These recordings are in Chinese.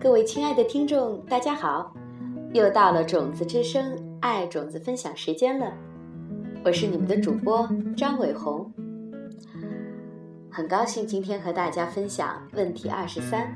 各位亲爱的听众，大家好！又到了种子之声爱种子分享时间了，我是你们的主播张伟红，很高兴今天和大家分享问题二十三。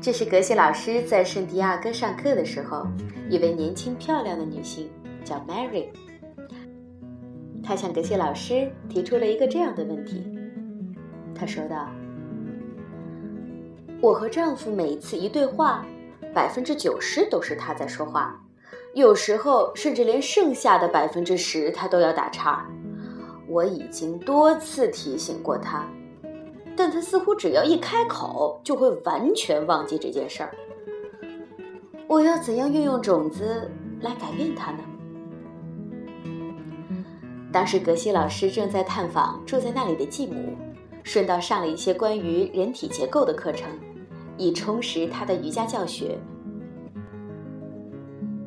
这是格西老师在圣地亚哥上课的时候，一位年轻漂亮的女性叫 Mary，她向格西老师提出了一个这样的问题。她说道：“我和丈夫每一次一对话，百分之九十都是他在说话，有时候甚至连剩下的百分之十他都要打岔。我已经多次提醒过他。”但他似乎只要一开口，就会完全忘记这件事儿。我要怎样运用种子来改变他呢？当时格西老师正在探访住在那里的继母，顺道上了一些关于人体结构的课程，以充实他的瑜伽教学。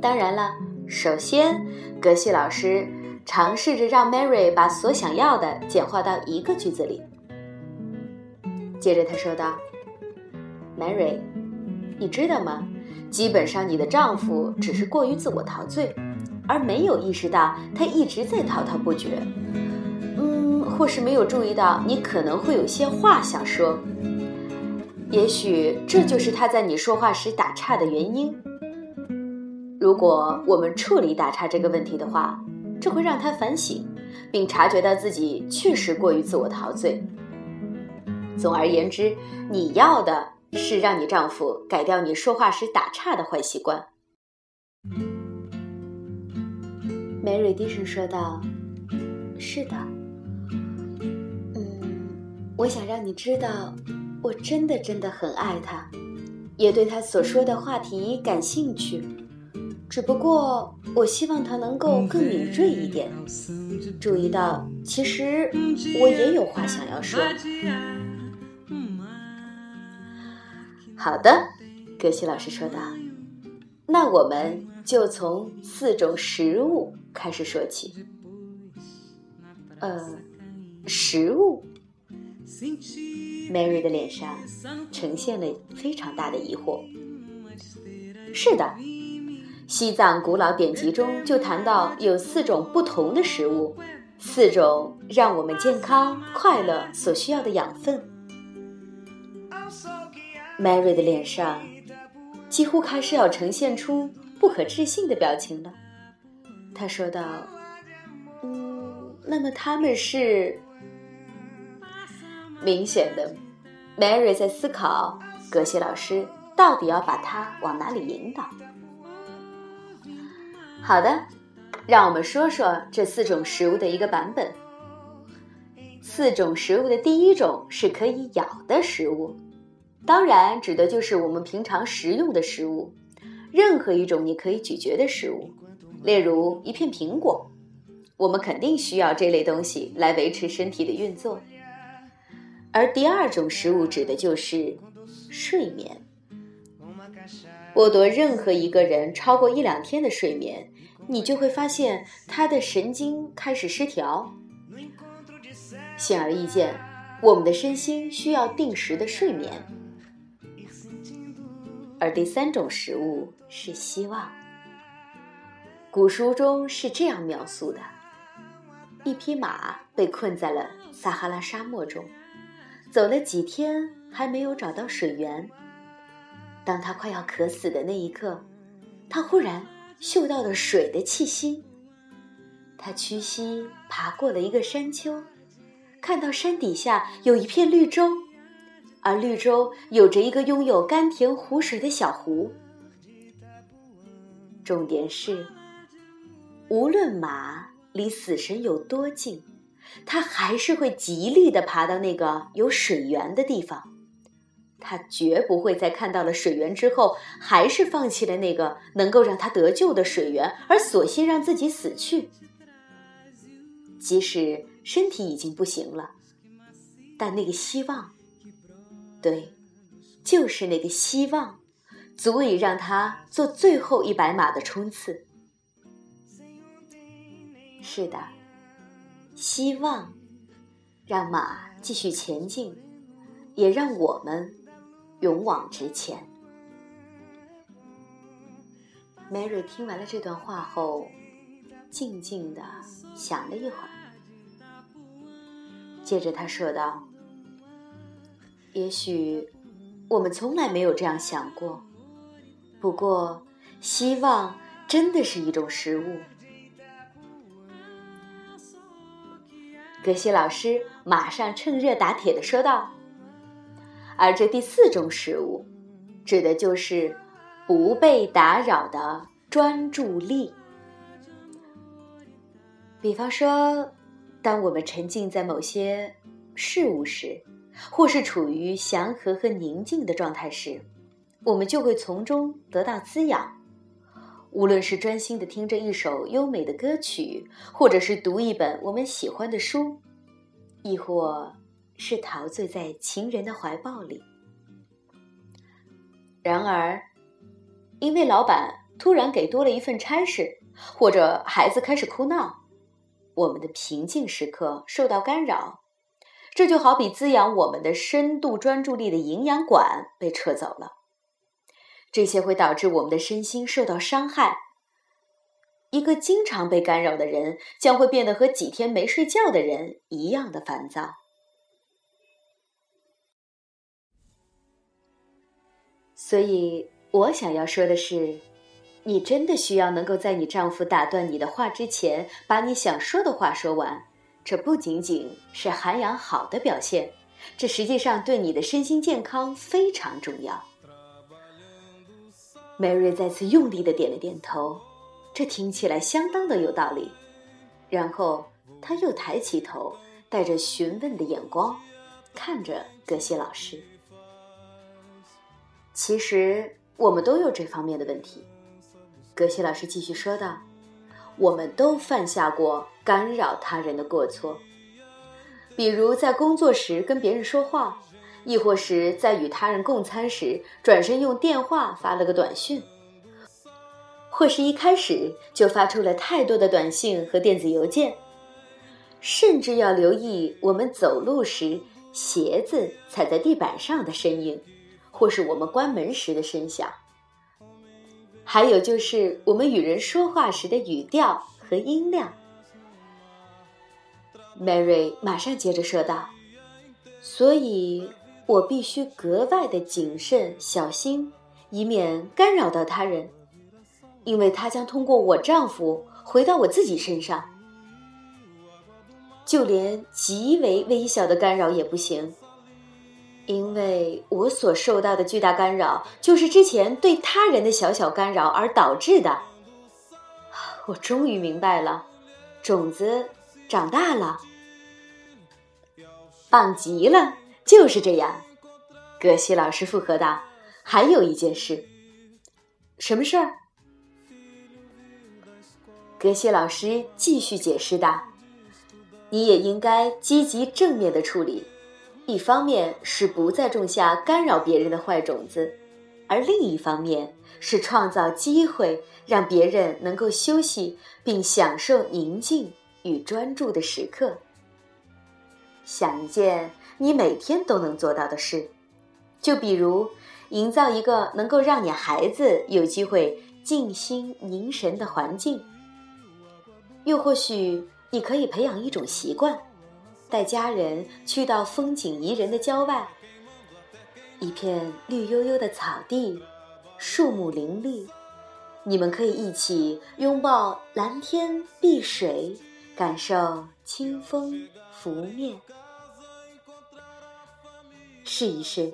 当然了，首先，格西老师尝试着让 Mary 把所想要的简化到一个句子里。接着他说道：“Mary，你知道吗？基本上你的丈夫只是过于自我陶醉，而没有意识到他一直在滔滔不绝。嗯，或是没有注意到你可能会有些话想说。也许这就是他在你说话时打岔的原因。如果我们处理打岔这个问题的话，这会让他反省，并察觉到自己确实过于自我陶醉。”总而言之，你要的是让你丈夫改掉你说话时打岔的坏习惯。梅瑞低声说道：“是的，嗯，我想让你知道，我真的真的很爱他，也对他所说的话题感兴趣。只不过，我希望他能够更敏锐一点，注意到其实我也有话想要说。”好的，格西老师说道：“那我们就从四种食物开始说起。呃，食物。”Mary 的脸上呈现了非常大的疑惑。是的，西藏古老典籍中就谈到有四种不同的食物，四种让我们健康快乐所需要的养分。Mary 的脸上几乎开始要呈现出不可置信的表情了。他说道：“嗯，那么他们是明显的。”Mary 在思考，格西老师到底要把他往哪里引导？好的，让我们说说这四种食物的一个版本。四种食物的第一种是可以咬的食物。当然，指的就是我们平常食用的食物，任何一种你可以咀嚼的食物，例如一片苹果，我们肯定需要这类东西来维持身体的运作。而第二种食物指的就是睡眠。剥夺任何一个人超过一两天的睡眠，你就会发现他的神经开始失调。显而易见，我们的身心需要定时的睡眠。而第三种食物是希望。古书中是这样描述的：一匹马被困在了撒哈拉沙漠中，走了几天还没有找到水源。当他快要渴死的那一刻，他忽然嗅到了水的气息。他屈膝爬过了一个山丘，看到山底下有一片绿洲。而绿洲有着一个拥有甘甜湖水的小湖。重点是，无论马离死神有多近，他还是会极力的爬到那个有水源的地方。他绝不会在看到了水源之后，还是放弃了那个能够让他得救的水源，而索性让自己死去。即使身体已经不行了，但那个希望。对，就是那个希望，足以让他做最后一百码的冲刺。是的，希望让马继续前进，也让我们勇往直前。Mary 听完了这段话后，静静的想了一会儿，接着他说道：“也许我们从来没有这样想过，不过希望真的是一种食物。”格西老师马上趁热打铁的说道：“而这第四种食物，指的就是不被打扰的专注力。比方说，当我们沉浸在某些事物时，或是处于祥和和宁静的状态时，我们就会从中得到滋养。”无论是专心的听着一首优美的歌曲，或者是读一本我们喜欢的书，亦或是陶醉在情人的怀抱里。然而，因为老板突然给多了一份差事，或者孩子开始哭闹，我们的平静时刻受到干扰。这就好比滋养我们的深度专注力的营养管被撤走了。这些会导致我们的身心受到伤害。一个经常被干扰的人，将会变得和几天没睡觉的人一样的烦躁。所以，我想要说的是，你真的需要能够在你丈夫打断你的话之前，把你想说的话说完。这不仅仅是涵养好的表现，这实际上对你的身心健康非常重要。Mary 再次用力的点了点头，这听起来相当的有道理。然后他又抬起头，带着询问的眼光看着格西老师。其实我们都有这方面的问题，格西老师继续说道：“我们都犯下过干扰他人的过错，比如在工作时跟别人说话。”亦或是在与他人共餐时，转身用电话发了个短讯；或是一开始就发出了太多的短信和电子邮件；甚至要留意我们走路时鞋子踩在地板上的声音，或是我们关门时的声响；还有就是我们与人说话时的语调和音量。Mary 马上接着说道：“所以。”我必须格外的谨慎小心，以免干扰到他人，因为他将通过我丈夫回到我自己身上。就连极为微小的干扰也不行，因为我所受到的巨大干扰，就是之前对他人的小小干扰而导致的。我终于明白了，种子长大了，棒极了。就是这样，格西老师附和道：“还有一件事，什么事儿？”格西老师继续解释道：“你也应该积极正面的处理，一方面是不再种下干扰别人的坏种子，而另一方面是创造机会，让别人能够休息并享受宁静与专注的时刻。想一件。”你每天都能做到的事，就比如营造一个能够让你孩子有机会静心凝神的环境；又或许你可以培养一种习惯，带家人去到风景宜人的郊外，一片绿油油的草地，树木林立，你们可以一起拥抱蓝天碧水，感受清风拂面。试一试，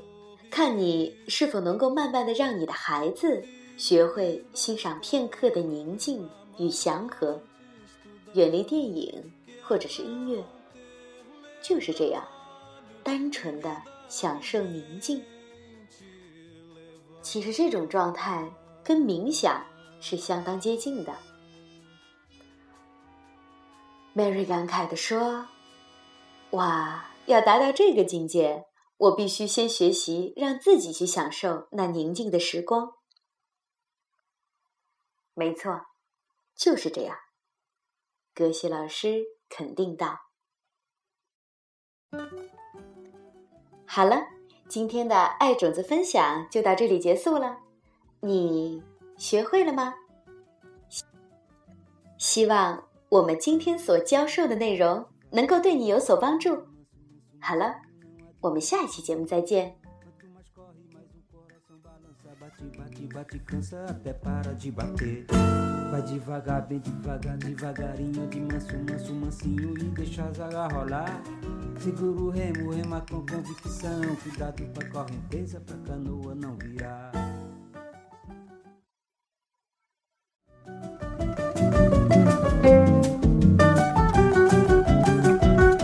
看你是否能够慢慢的让你的孩子学会欣赏片刻的宁静与祥和，远离电影或者是音乐，就是这样，单纯的享受宁静。其实这种状态跟冥想是相当接近的。Mary 感慨的说：“哇，要达到这个境界。”我必须先学习，让自己去享受那宁静的时光。没错，就是这样。格西老师肯定道：“好了，今天的爱种子分享就到这里结束了，你学会了吗？希望我们今天所教授的内容能够对你有所帮助。好了，我们下一期节目再见。